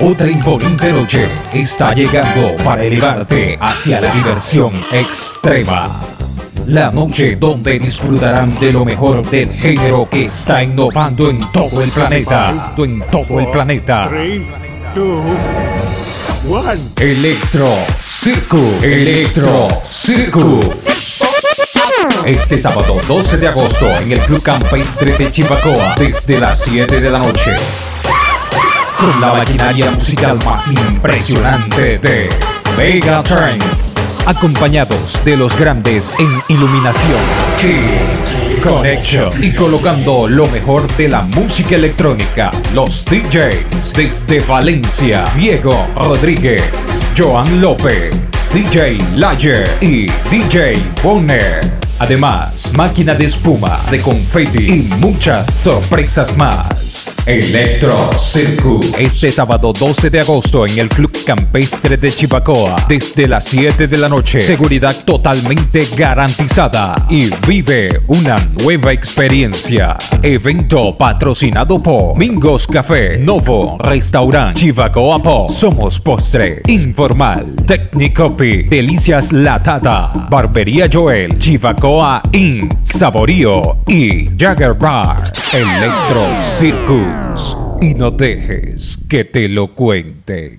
Otra imponente noche está llegando para elevarte hacia la diversión extrema. La noche donde disfrutarán de lo mejor del género que está innovando en todo el planeta. En todo el planeta. Electro Circus. Electro Circus. Este sábado 12 de agosto en el Club Campestre de Chivacoa desde las 7 de la noche. Con la maquinaria musical más impresionante de Mega Trends, acompañados de los grandes en iluminación. Key Connection y colocando lo mejor de la música electrónica. Los DJs desde Valencia, Diego Rodríguez, Joan López, DJ Lager y DJ Bonner. Además, máquina de espuma, de confetti y muchas sorpresas más. Electro Circus. Este sábado 12 de agosto en el Club Campestre de Chivacoa. Desde las 7 de la noche. Seguridad totalmente garantizada. Y vive una nueva experiencia. Evento patrocinado por Mingos Café, Novo Restaurant, Chivacoa Po. Somos Postre, Informal, Technicopy, Delicias Latada, Barbería Joel, Chivacoa In, Saborío y Jagger Bar. Electro Circus. Y no dejes que te lo cuenten.